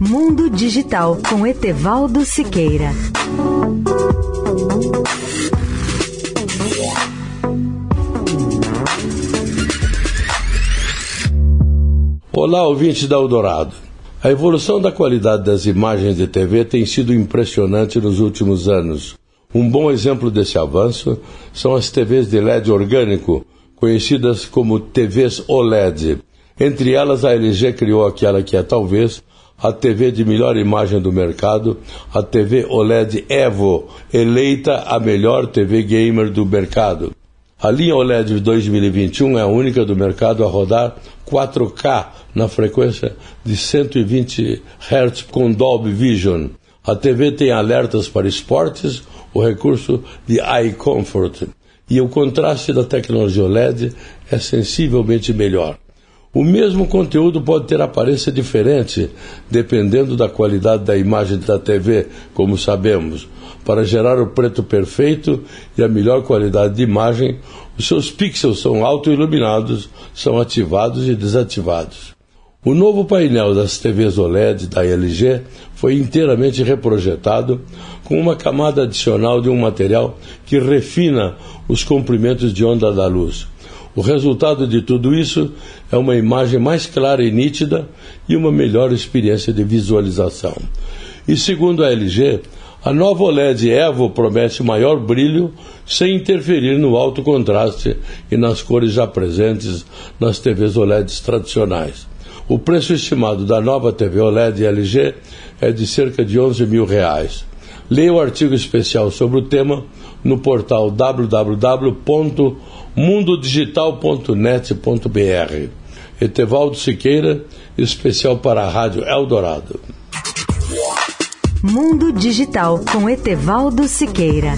Mundo Digital com Etevaldo Siqueira. Olá, ouvintes da Eldorado. A evolução da qualidade das imagens de TV tem sido impressionante nos últimos anos. Um bom exemplo desse avanço são as TVs de LED orgânico, conhecidas como TVs OLED. Entre elas, a LG criou aquela que é talvez a TV de melhor imagem do mercado, a TV OLED Evo, eleita a melhor TV gamer do mercado. A linha OLED de 2021 é a única do mercado a rodar 4K na frequência de 120 Hz com Dolby Vision. A TV tem alertas para esportes, o recurso de Eye Comfort, e o contraste da tecnologia OLED é sensivelmente melhor. O mesmo conteúdo pode ter aparência diferente, dependendo da qualidade da imagem da TV, como sabemos. Para gerar o preto perfeito e a melhor qualidade de imagem, os seus pixels são autoiluminados, são ativados e desativados. O novo painel das TVs OLED da LG foi inteiramente reprojetado com uma camada adicional de um material que refina os comprimentos de onda da luz. O resultado de tudo isso é uma imagem mais clara e nítida e uma melhor experiência de visualização. E segundo a LG, a nova OLED Evo promete maior brilho sem interferir no alto contraste e nas cores já presentes nas TVs OLEDs tradicionais. O preço estimado da nova TV OLED LG é de cerca de 11 mil reais. Leia o artigo especial sobre o tema no portal www.mundodigital.net.br. Etevaldo Siqueira, especial para a Rádio Eldorado. Mundo Digital com Etevaldo Siqueira.